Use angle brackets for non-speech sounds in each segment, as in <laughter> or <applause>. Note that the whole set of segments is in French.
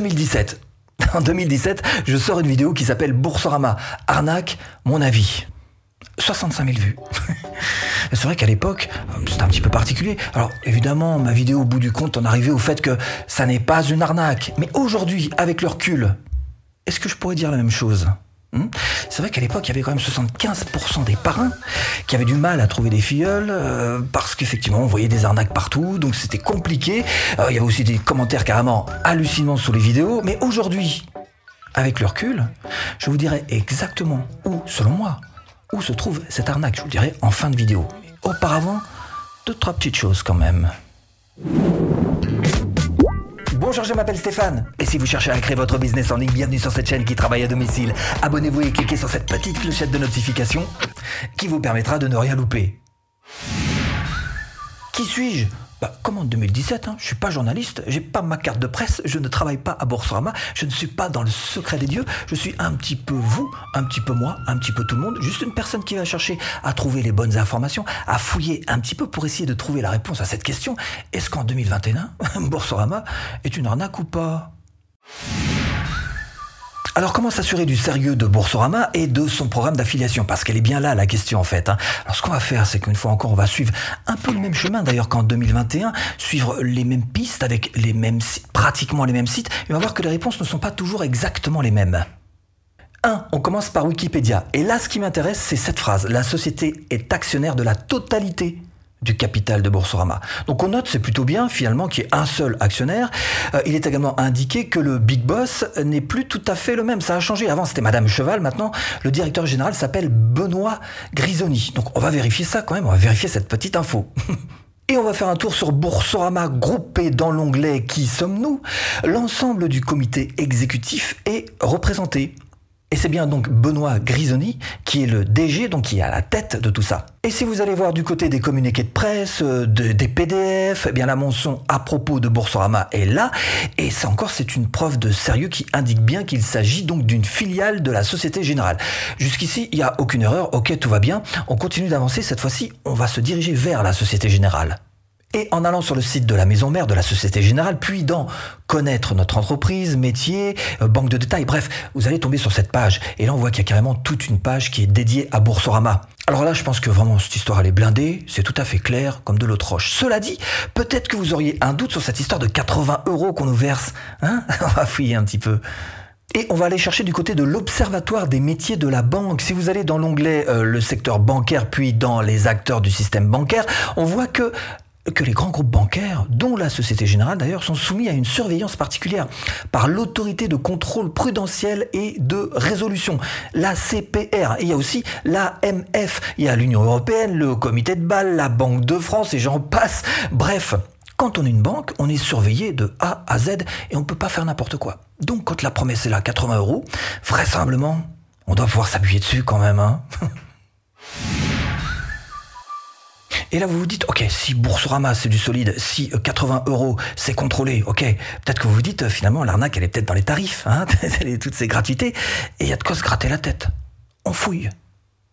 2017. <laughs> En 2017, je sors une vidéo qui s'appelle Boursorama, arnaque, mon avis. 65 000 vues. <laughs> c'est vrai qu'à l'époque, c'était un petit peu particulier. Alors évidemment, ma vidéo au bout du compte en arrivait au fait que ça n'est pas une arnaque. Mais aujourd'hui, avec le recul, est-ce que je pourrais dire la même chose? C'est vrai qu'à l'époque, il y avait quand même 75% des parrains qui avaient du mal à trouver des filleuls euh, parce qu'effectivement, on voyait des arnaques partout, donc c'était compliqué. Euh, il y avait aussi des commentaires carrément hallucinants sous les vidéos. Mais aujourd'hui, avec le recul, je vous dirais exactement où, selon moi, où se trouve cette arnaque, je vous dirai en fin de vidéo. Auparavant, deux, trois petites choses quand même. Bonjour, je m'appelle Stéphane. Et si vous cherchez à créer votre business en ligne, bienvenue sur cette chaîne qui travaille à domicile. Abonnez-vous et cliquez sur cette petite clochette de notification qui vous permettra de ne rien louper. Qui suis-je bah, comme en 2017, hein, je suis pas journaliste, j'ai pas ma carte de presse, je ne travaille pas à Boursorama, je ne suis pas dans le secret des dieux, je suis un petit peu vous, un petit peu moi, un petit peu tout le monde, juste une personne qui va chercher à trouver les bonnes informations, à fouiller un petit peu pour essayer de trouver la réponse à cette question. Est-ce qu'en 2021, <laughs> Boursorama est une arnaque ou pas? Alors comment s'assurer du sérieux de Boursorama et de son programme d'affiliation? Parce qu'elle est bien là la question en fait. Hein. Alors ce qu'on va faire, c'est qu'une fois encore, on va suivre un peu le même chemin d'ailleurs qu'en 2021, suivre les mêmes pistes avec les mêmes pratiquement les mêmes sites, et on va voir que les réponses ne sont pas toujours exactement les mêmes. 1. On commence par Wikipédia. Et là, ce qui m'intéresse, c'est cette phrase. La société est actionnaire de la totalité du capital de Boursorama. Donc on note, c'est plutôt bien finalement qu'il y ait un seul actionnaire. Euh, il est également indiqué que le big boss n'est plus tout à fait le même. Ça a changé. Avant c'était Madame Cheval, maintenant le directeur général s'appelle Benoît Grisoni. Donc on va vérifier ça quand même, on va vérifier cette petite info. <laughs> Et on va faire un tour sur Boursorama groupé dans l'onglet Qui sommes-nous? L'ensemble du comité exécutif est représenté. Et c'est bien donc Benoît Grisoni qui est le DG, donc qui est à la tête de tout ça. Et si vous allez voir du côté des communiqués de presse, euh, des PDF, eh bien la mention à propos de Boursorama est là. Et ça encore, c'est une preuve de sérieux qui indique bien qu'il s'agit donc d'une filiale de la Société Générale. Jusqu'ici, il n'y a aucune erreur. Ok, tout va bien. On continue d'avancer. Cette fois-ci, on va se diriger vers la Société Générale. Et en allant sur le site de la maison mère de la Société Générale, puis dans connaître notre entreprise, métier, euh, banque de détails, bref, vous allez tomber sur cette page. Et là, on voit qu'il y a carrément toute une page qui est dédiée à Boursorama. Alors là, je pense que vraiment cette histoire, elle est blindée, c'est tout à fait clair, comme de l'eau de roche. Cela dit, peut-être que vous auriez un doute sur cette histoire de 80 euros qu'on nous verse. Hein? <laughs> On va fouiller un petit peu. Et on va aller chercher du côté de l'Observatoire des métiers de la banque. Si vous allez dans l'onglet euh, le secteur bancaire, puis dans les acteurs du système bancaire, on voit que que les grands groupes bancaires, dont la Société Générale d'ailleurs, sont soumis à une surveillance particulière par l'autorité de contrôle prudentiel et de résolution, la CPR. Et il y a aussi l'AMF, il y a l'Union Européenne, le Comité de Bâle, la Banque de France et j'en passe. Bref, quand on est une banque, on est surveillé de A à Z et on ne peut pas faire n'importe quoi. Donc quand la promesse est là, 80 euros, vraisemblablement, on doit pouvoir s'appuyer dessus quand même. Hein <laughs> Et là, vous vous dites, ok, si Boursorama, c'est du solide, si 80 euh, euros, c'est contrôlé, ok, peut-être que vous vous dites, euh, finalement, l'arnaque, elle est peut-être dans les tarifs, hein, <laughs> toutes ces gratuités, et il y a de quoi se gratter la tête. On fouille.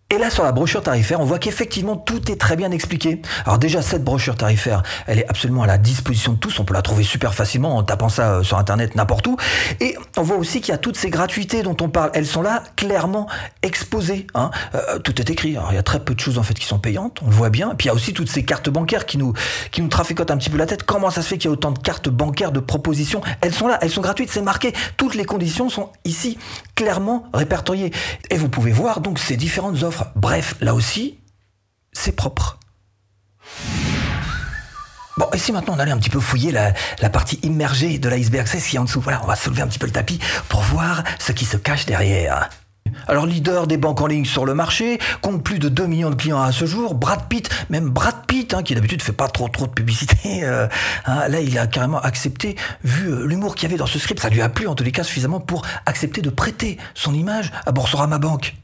Et là, sur la brochure tarifaire, on voit qu'effectivement, tout est très bien expliqué. Alors déjà, cette brochure tarifaire, elle est absolument à la disposition de tous. On peut la trouver super facilement en tapant ça euh, sur Internet n'importe où. Et on voit aussi qu'il y a toutes ces gratuités dont on parle. Elles sont là, clairement exposées. Hein. Euh, tout est écrit. Il y a très peu de choses en fait qui sont payantes, on le voit bien. Et puis il y a aussi toutes ces cartes bancaires qui nous, qui nous traficotent un petit peu la tête. Comment ça se fait qu'il y a autant de cartes bancaires, de propositions? Elles sont là, elles sont gratuites, c'est marqué. Toutes les conditions sont ici, clairement répertoriées. Et vous pouvez voir donc ces différentes offres Bref, là aussi, c'est propre. Bon, et si maintenant on allait un petit peu fouiller la, partie immergée de l'iceberg, c'est ce qui est en dessous. Voilà, on va soulever un petit peu le tapis pour voir ce qui se cache derrière. Alors leader des banques en ligne sur le marché, compte plus de 2 millions de clients à ce jour, Brad Pitt, même Brad Pitt, hein, qui d'habitude fait pas trop trop de publicité, <laughs> euh, hein, là il a carrément accepté, vu euh, l'humour qu'il y avait dans ce script, ça lui a plu en tous les cas suffisamment pour accepter de prêter son image à Boursorama Bank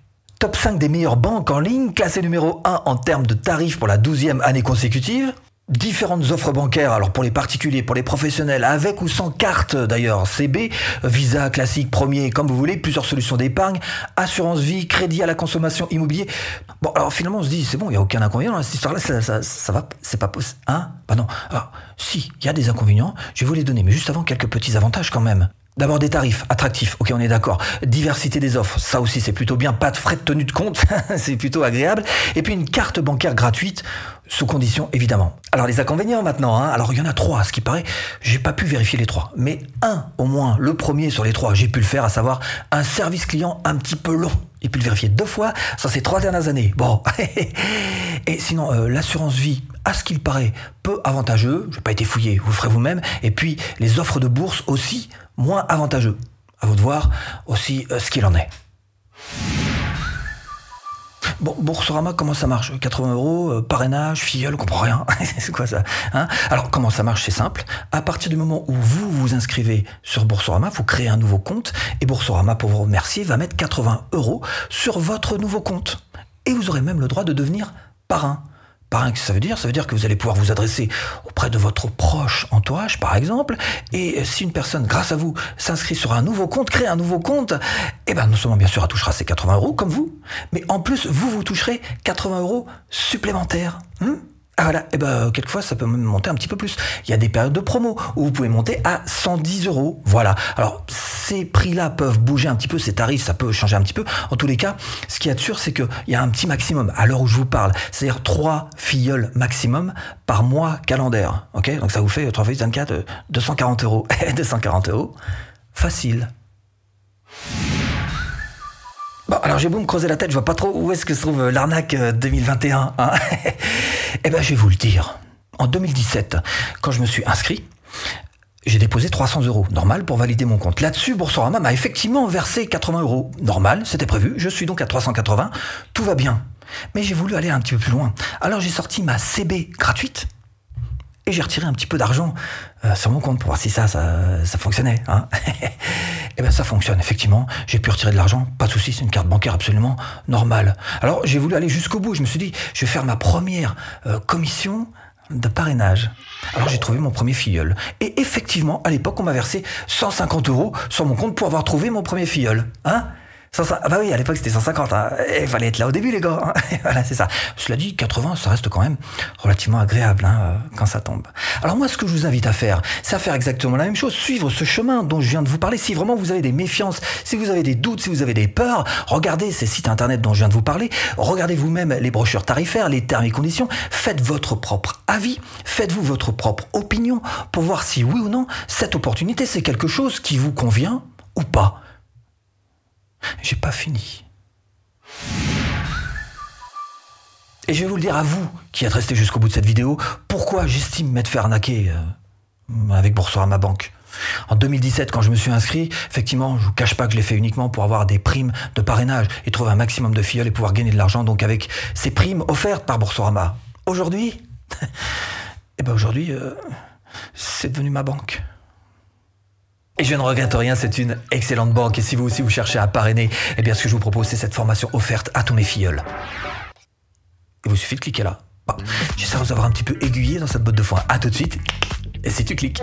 top 5 des meilleures banques en ligne, classé numéro 1 en termes de tarifs pour la 12e année consécutive. Différentes offres bancaires, alors pour les particuliers, pour les professionnels, avec ou sans carte d'ailleurs, CB, Visa classique, premier, comme vous voulez, plusieurs solutions d'épargne, assurance vie, crédit à la consommation, immobilier. Bon, alors finalement on se dit, c'est bon, il n'y a aucun inconvénient dans cette histoire-là, ça, ça, ça, va, c'est pas possible. Hein? Bah non. Alors, si, il y a des inconvénients, je vais vous les donner, mais juste avant quelques petits avantages quand même. D'abord des tarifs attractifs, ok on est d'accord. Diversité des offres, ça aussi c'est plutôt bien. Pas de frais de tenue de compte, <laughs> c'est plutôt agréable. Et puis une carte bancaire gratuite, sous condition évidemment. Alors les inconvénients maintenant, hein. alors il y en a trois, à ce qui paraît, j'ai pas pu vérifier les trois. Mais un au moins, le premier sur les trois, j'ai pu le faire, à savoir un service client un petit peu long. J'ai pu le vérifier deux fois sur ces trois dernières années. Bon. <laughs> Et sinon, euh, l'assurance vie, à ce qu'il paraît, peu avantageux. Je n'ai pas été fouillé, vous le ferez vous-même. Et puis les offres de bourse aussi moins avantageux. À vous de voir aussi euh, ce qu'il en est. Bon, Boursorama, comment ça marche? 80 euros, euh, parrainage, filleul, on comprend rien. <laughs> c'est quoi ça hein? Alors, comment ça marche? C'est simple. À partir du moment où vous vous inscrivez sur Boursorama, vous créez un nouveau compte et Boursorama, pour vous remercier, va mettre 80 euros sur votre nouveau compte. Et vous aurez même le droit de devenir parrain. Parrain, que ça veut dire Ça veut dire que vous allez pouvoir vous adresser auprès de votre proche entourage, par exemple. Et si une personne, grâce à vous, s'inscrit sur un nouveau compte, crée un nouveau compte, eh ben non seulement bien sûr elle touchera ses 80 euros comme vous, mais en plus vous vous toucherez 80 euros supplémentaires. Hmm? Ah voilà, et eh ben quelquefois ça peut monter un petit peu plus. Il y a des périodes de promo où vous pouvez monter à 110 euros. Voilà. Alors ces prix-là peuvent bouger un petit peu, ces tarifs ça peut changer un petit peu. En tous les cas, ce qui est sûr, c'est qu'il y a un petit maximum à l'heure où je vous parle, c'est-à-dire 3 filleuls maximum par mois calendaire. Ok, donc ça vous fait 3 fois 24, 240 euros. <laughs> 240 euros, facile. Bon, alors j'ai beau me creuser la tête, je vois pas trop où est-ce que se trouve l'arnaque 2021. Euh, hein <laughs> eh ben, je vais vous le dire. En 2017, quand je me suis inscrit, j'ai déposé 300 euros, normal, pour valider mon compte. Là-dessus, Boursorama m'a effectivement versé 80 euros, normal, c'était prévu. Je suis donc à 380, tout va bien. Mais j'ai voulu aller un petit peu plus loin. Alors j'ai sorti ma CB gratuite et j'ai retiré un petit peu d'argent euh, sur mon compte pour voir si ça, ça, ça fonctionnait. Hein et <laughs> eh bien ça fonctionne, effectivement. J'ai pu retirer de l'argent, pas de souci, c'est une carte bancaire absolument normale. Alors j'ai voulu aller jusqu'au bout, je me suis dit, je vais faire ma première euh, commission de parrainage. Alors j'ai trouvé mon premier filleul. Et effectivement, à l'époque, on m'a versé 150 euros sur mon compte pour avoir trouvé mon premier filleul. Hein ah bah oui, à l'époque c'était 150. Hein. Il fallait être là au début, les gars. <laughs> Voilà, c'est ça. Cela dit, 80, ça reste quand même relativement agréable hein, euh, quand ça tombe. Alors moi, ce que je vous invite à faire, c'est à faire exactement la même chose. Suivre ce chemin dont je viens de vous parler. Si vraiment vous avez des méfiances, si vous avez des doutes, si vous avez des peurs, regardez ces sites internet dont je viens de vous parler. Regardez vous-même les brochures tarifaires, les termes et conditions. Faites votre propre avis. Faites-vous votre propre opinion pour voir si oui ou non cette opportunité c'est quelque chose qui vous convient ou pas. J'ai pas fini. Et je vais vous le dire à vous qui êtes resté jusqu'au bout de cette vidéo, pourquoi j'estime m'être fait arnaquer euh, avec Boursorama Banque. En 2017, quand je me suis inscrit, effectivement, je vous cache pas que je l'ai fait uniquement pour avoir des primes de parrainage et trouver un maximum de filleuls et pouvoir gagner de l'argent, donc avec ces primes offertes par Boursorama. Aujourd'hui, <laughs> eh ben aujourd'hui, euh, c'est devenu ma banque. Et je ne regrette rien, c'est une excellente banque. Et si vous aussi vous cherchez à parrainer, eh bien ce que je vous propose, c'est cette formation offerte à tous mes filleuls. Il vous suffit de cliquer là. J'espère vous avoir un petit peu aiguillé dans cette botte de foin. À tout de suite. Et si tu cliques.